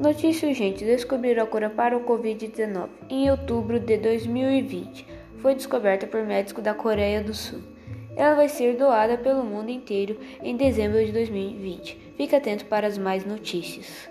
Notícia urgente: descobriram a cura para o Covid-19. Em outubro de 2020, foi descoberta por médico da Coreia do Sul. Ela vai ser doada pelo mundo inteiro em dezembro de 2020. Fique atento para as mais notícias.